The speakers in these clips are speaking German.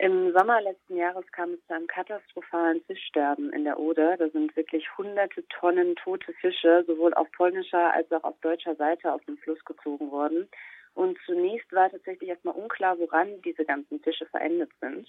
Im Sommer letzten Jahres kam es zu einem katastrophalen Fischsterben in der Oder. Da sind wirklich hunderte Tonnen tote Fische sowohl auf polnischer als auch auf deutscher Seite aus dem Fluss gezogen worden. Und zunächst war tatsächlich erstmal unklar, woran diese ganzen Fische verendet sind.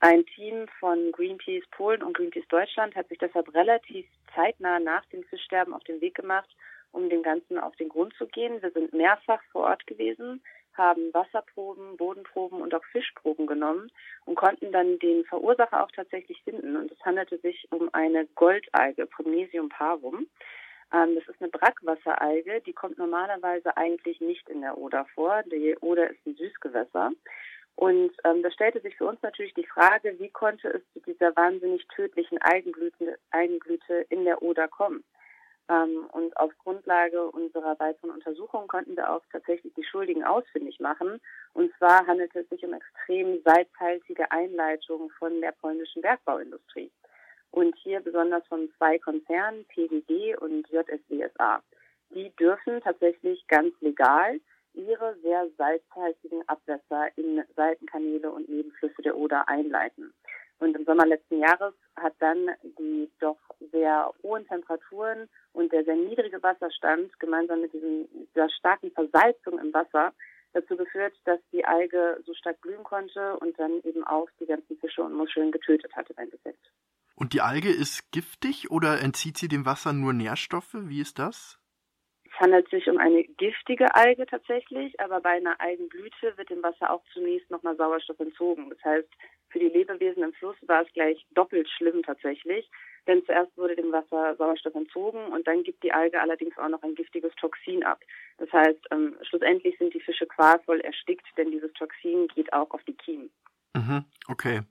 Ein Team von Greenpeace Polen und Greenpeace Deutschland hat sich deshalb relativ zeitnah nach dem Fischsterben auf den Weg gemacht, um dem Ganzen auf den Grund zu gehen. Wir sind mehrfach vor Ort gewesen, haben Wasserproben, Bodenproben und auch Fischproben genommen und konnten dann den Verursacher auch tatsächlich finden. Und es handelte sich um eine Goldalge, Promnesium parum. Ähm, das ist eine Brackwasseralge, die kommt normalerweise eigentlich nicht in der Oder vor. Die Oder ist ein Süßgewässer. Und ähm, da stellte sich für uns natürlich die Frage, wie konnte es zu dieser wahnsinnig tödlichen Algenblüte, Algenblüte in der Oder kommen? Ähm, und auf Grundlage unserer weiteren Untersuchungen konnten wir auch tatsächlich die Schuldigen ausfindig machen. Und zwar handelte es sich um extrem salzhaltige Einleitungen von der polnischen Bergbauindustrie. Und hier besonders von zwei Konzernen, PWG und JSWSA. Die dürfen tatsächlich ganz legal ihre sehr salzhaltigen Abwässer in Seitenkanäle und Nebenflüsse der Oder einleiten. Und im Sommer letzten Jahres hat dann die doch sehr hohen Temperaturen und der sehr niedrige Wasserstand gemeinsam mit diesem, dieser starken Versalzung im Wasser dazu geführt, dass die Alge so stark blühen konnte und dann eben auch die ganzen Fische und Muscheln getötet hat im Endeffekt. Und die Alge ist giftig oder entzieht sie dem Wasser nur Nährstoffe? Wie ist das? Es handelt sich um eine giftige Alge tatsächlich, aber bei einer Algenblüte wird dem Wasser auch zunächst nochmal Sauerstoff entzogen. Das heißt, für die Lebewesen im Fluss war es gleich doppelt schlimm tatsächlich, denn zuerst wurde dem Wasser Sauerstoff entzogen und dann gibt die Alge allerdings auch noch ein giftiges Toxin ab. Das heißt, ähm, schlussendlich sind die Fische qualvoll erstickt, denn dieses Toxin geht auch auf die Kiemen. Mhm, okay.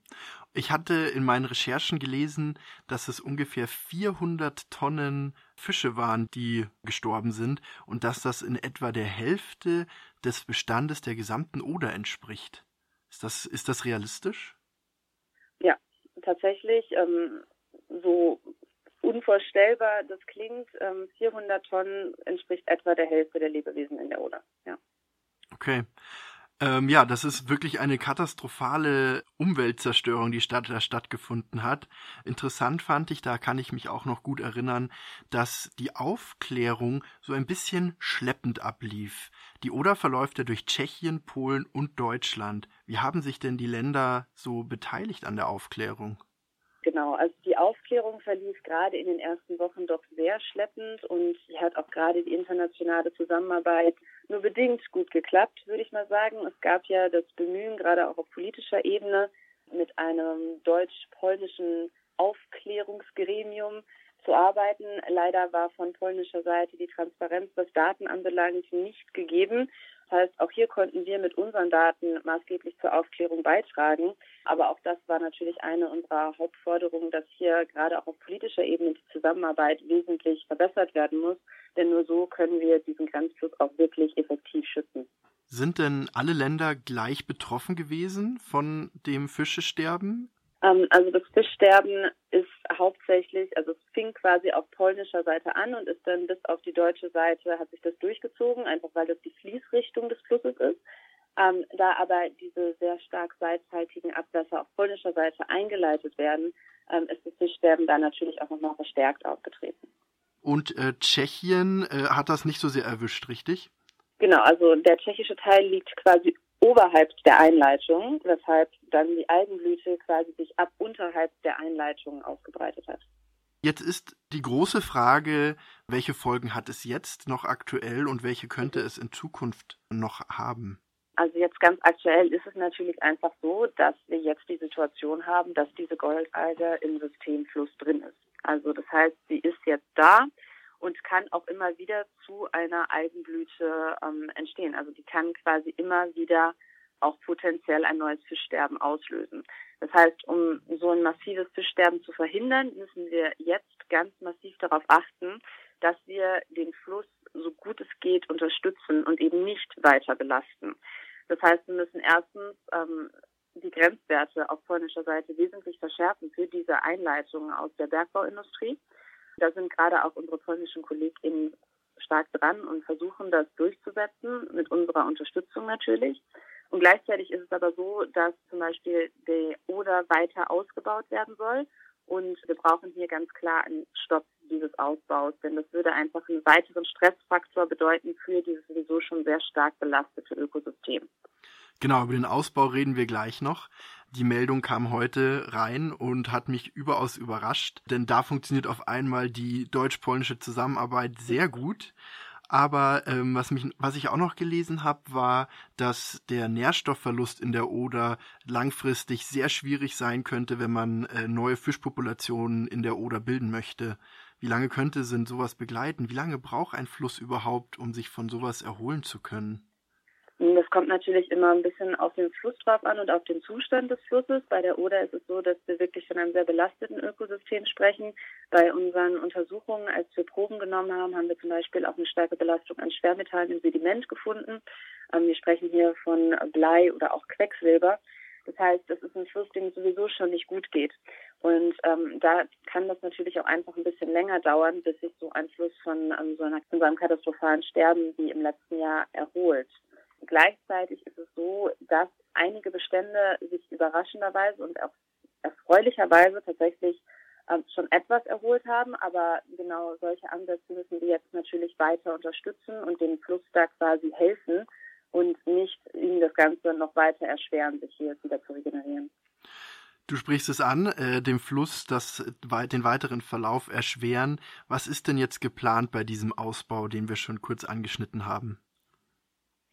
Ich hatte in meinen Recherchen gelesen, dass es ungefähr 400 Tonnen Fische waren, die gestorben sind und dass das in etwa der Hälfte des Bestandes der gesamten Oder entspricht. Ist das, ist das realistisch? Ja, tatsächlich. Ähm, so unvorstellbar das klingt, ähm, 400 Tonnen entspricht etwa der Hälfte der Lebewesen in der Oder. Ja. Okay. Ähm, ja, das ist wirklich eine katastrophale Umweltzerstörung, die statt, da stattgefunden hat. Interessant fand ich, da kann ich mich auch noch gut erinnern, dass die Aufklärung so ein bisschen schleppend ablief. Die Oder verläuft ja durch Tschechien, Polen und Deutschland. Wie haben sich denn die Länder so beteiligt an der Aufklärung? Genau, also die Aufklärung verlief gerade in den ersten Wochen doch sehr schleppend und hat auch gerade die internationale Zusammenarbeit nur bedingt gut geklappt, würde ich mal sagen. Es gab ja das Bemühen, gerade auch auf politischer Ebene, mit einem deutsch-polnischen Aufklärungsgremium zu arbeiten. Leider war von polnischer Seite die Transparenz, was Daten anbelangt, nicht gegeben. Das heißt, auch hier konnten wir mit unseren Daten maßgeblich zur Aufklärung beitragen. Aber auch das war natürlich eine unserer Hauptforderungen, dass hier gerade auch auf politischer Ebene die Zusammenarbeit wesentlich verbessert werden muss. Denn nur so können wir diesen Grenzfluss auch wirklich effektiv schützen. Sind denn alle Länder gleich betroffen gewesen von dem Fischesterben? Ähm, also das Fischsterben ist hauptsächlich, also es fing quasi auf polnischer Seite an und ist dann bis auf die deutsche Seite, hat sich das durchgezogen, einfach weil das die Fließrichtung des Flusses ist. Ähm, da aber diese sehr stark salzhaltigen Abwässer auf polnischer Seite eingeleitet werden, ähm, ist das Fischsterben da natürlich auch nochmal verstärkt aufgetreten. Und äh, Tschechien äh, hat das nicht so sehr erwischt, richtig? Genau, also der tschechische Teil liegt quasi oberhalb der Einleitung, weshalb dann die Algenblüte quasi sich ab unterhalb der Einleitung ausgebreitet hat. Jetzt ist die große Frage, welche Folgen hat es jetzt noch aktuell und welche könnte es in Zukunft noch haben? Also jetzt ganz aktuell ist es natürlich einfach so, dass wir jetzt die Situation haben, dass diese Goldalge im Systemfluss drin ist. Also das heißt, sie ist jetzt da und kann auch immer wieder zu einer Algenblüte ähm, entstehen. Also die kann quasi immer wieder auch potenziell ein neues Fischsterben auslösen. Das heißt, um so ein massives Fischsterben zu verhindern, müssen wir jetzt ganz massiv darauf achten, dass wir den Fluss so gut es geht unterstützen und eben nicht weiter belasten. Das heißt, wir müssen erstens ähm, die Grenzwerte auf polnischer Seite wesentlich verschärfen für diese Einleitungen aus der Bergbauindustrie. Da sind gerade auch unsere polnischen KollegInnen stark dran und versuchen das durchzusetzen, mit unserer Unterstützung natürlich. Und gleichzeitig ist es aber so, dass zum Beispiel die Oder weiter ausgebaut werden soll. Und wir brauchen hier ganz klar einen Stopp dieses Ausbaus, denn das würde einfach einen weiteren Stressfaktor bedeuten für dieses sowieso schon sehr stark belastete Ökosystem. Genau, über den Ausbau reden wir gleich noch. Die Meldung kam heute rein und hat mich überaus überrascht, denn da funktioniert auf einmal die deutsch-polnische Zusammenarbeit sehr gut. Aber ähm, was, mich, was ich auch noch gelesen habe, war, dass der Nährstoffverlust in der Oder langfristig sehr schwierig sein könnte, wenn man äh, neue Fischpopulationen in der Oder bilden möchte. Wie lange könnte sind sowas begleiten? Wie lange braucht ein Fluss überhaupt, um sich von sowas erholen zu können? Das kommt natürlich immer ein bisschen auf den Fluss drauf an und auf den Zustand des Flusses. Bei der Oder ist es so, dass wir wirklich von einem sehr belasteten Ökosystem sprechen. Bei unseren Untersuchungen, als wir Proben genommen haben, haben wir zum Beispiel auch eine starke Belastung an Schwermetallen im Sediment gefunden. Ähm, wir sprechen hier von Blei oder auch Quecksilber. Das heißt, das ist ein Fluss, dem es sowieso schon nicht gut geht. Und ähm, da kann das natürlich auch einfach ein bisschen länger dauern, bis sich so ein Fluss von, ähm, so, einer, von so einem katastrophalen Sterben wie im letzten Jahr erholt. Gleichzeitig ist es so, dass einige Bestände sich überraschenderweise und auch erfreulicherweise tatsächlich ähm, schon etwas erholt haben, aber genau solche Ansätze müssen wir jetzt natürlich weiter unterstützen und dem Fluss da quasi helfen und nicht ihnen das Ganze noch weiter erschweren, sich hier wieder zu regenerieren. Du sprichst es an, äh, dem Fluss das, den weiteren Verlauf erschweren. Was ist denn jetzt geplant bei diesem Ausbau, den wir schon kurz angeschnitten haben?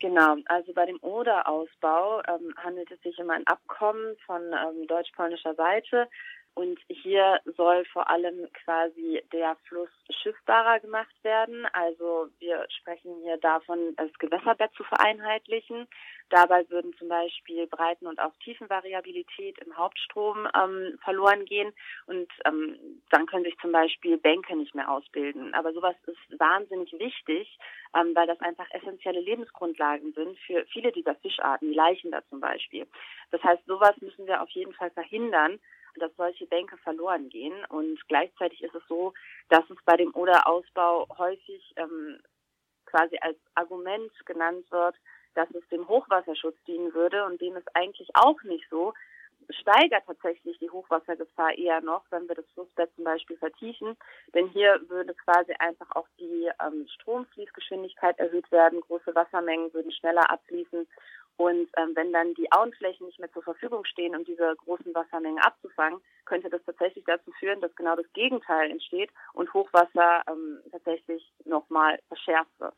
Genau, also bei dem Oder-Ausbau ähm, handelt es sich um ein Abkommen von ähm, deutsch-polnischer Seite. Und hier soll vor allem quasi der Fluss schiffbarer gemacht werden. Also wir sprechen hier davon, das Gewässerbett zu vereinheitlichen. Dabei würden zum Beispiel Breiten- und auch Tiefenvariabilität im Hauptstrom ähm, verloren gehen und ähm, dann können sich zum Beispiel Bänke nicht mehr ausbilden. Aber sowas ist wahnsinnig wichtig, ähm, weil das einfach essentielle Lebensgrundlagen sind für viele dieser Fischarten, die Leichen da zum Beispiel. Das heißt, sowas müssen wir auf jeden Fall verhindern dass solche Bänke verloren gehen. Und gleichzeitig ist es so, dass es bei dem Oder-Ausbau häufig ähm, quasi als Argument genannt wird, dass es dem Hochwasserschutz dienen würde und dem ist eigentlich auch nicht so. Steigert tatsächlich die Hochwassergefahr eher noch, wenn wir das Flussbett zum Beispiel vertiefen. Denn hier würde quasi einfach auch die ähm, Stromfließgeschwindigkeit erhöht werden, große Wassermengen würden schneller abfließen und ähm, wenn dann die Auenflächen nicht mehr zur Verfügung stehen, um diese großen Wassermengen abzufangen, könnte das tatsächlich dazu führen, dass genau das Gegenteil entsteht und Hochwasser ähm, tatsächlich nochmal verschärft wird.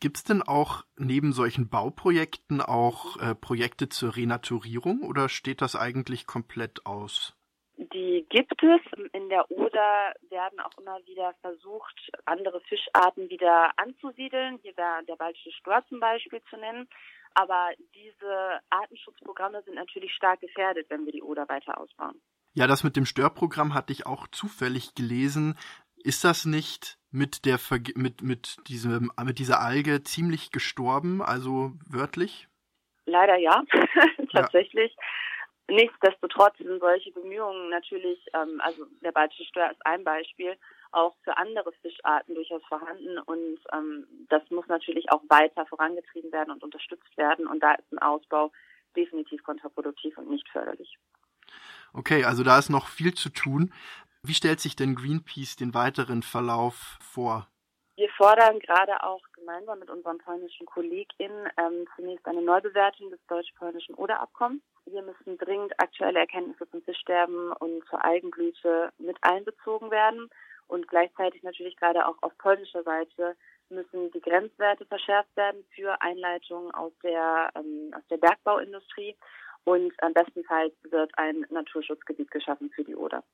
Gibt es denn auch neben solchen Bauprojekten auch äh, Projekte zur Renaturierung oder steht das eigentlich komplett aus? Die gibt es. In der Oder werden auch immer wieder versucht, andere Fischarten wieder anzusiedeln. Hier wäre der baltische Stör zum Beispiel zu nennen. Aber diese Artenschutzprogramme sind natürlich stark gefährdet, wenn wir die Oder weiter ausbauen. Ja, das mit dem Störprogramm hatte ich auch zufällig gelesen. Ist das nicht mit der mit mit diesem mit dieser Alge ziemlich gestorben, also wörtlich? Leider ja, tatsächlich. Ja. Nichtsdestotrotz sind solche Bemühungen natürlich, ähm, also der baltische Stör ist ein Beispiel, auch für andere Fischarten durchaus vorhanden und ähm, das muss natürlich auch weiter vorangetrieben werden und unterstützt werden und da ist ein Ausbau definitiv kontraproduktiv und nicht förderlich. Okay, also da ist noch viel zu tun. Wie stellt sich denn Greenpeace den weiteren Verlauf vor? Wir fordern gerade auch gemeinsam mit unseren polnischen KollegInnen ähm, zunächst eine Neubewertung des deutsch-polnischen Oder-Abkommens. Hier müssen dringend aktuelle Erkenntnisse zum Fischsterben und zur Algenblüte mit einbezogen werden. Und gleichzeitig natürlich gerade auch auf polnischer Seite müssen die Grenzwerte verschärft werden für Einleitungen aus der, ähm, aus der Bergbauindustrie. Und am bestenfalls wird ein Naturschutzgebiet geschaffen für die Oder.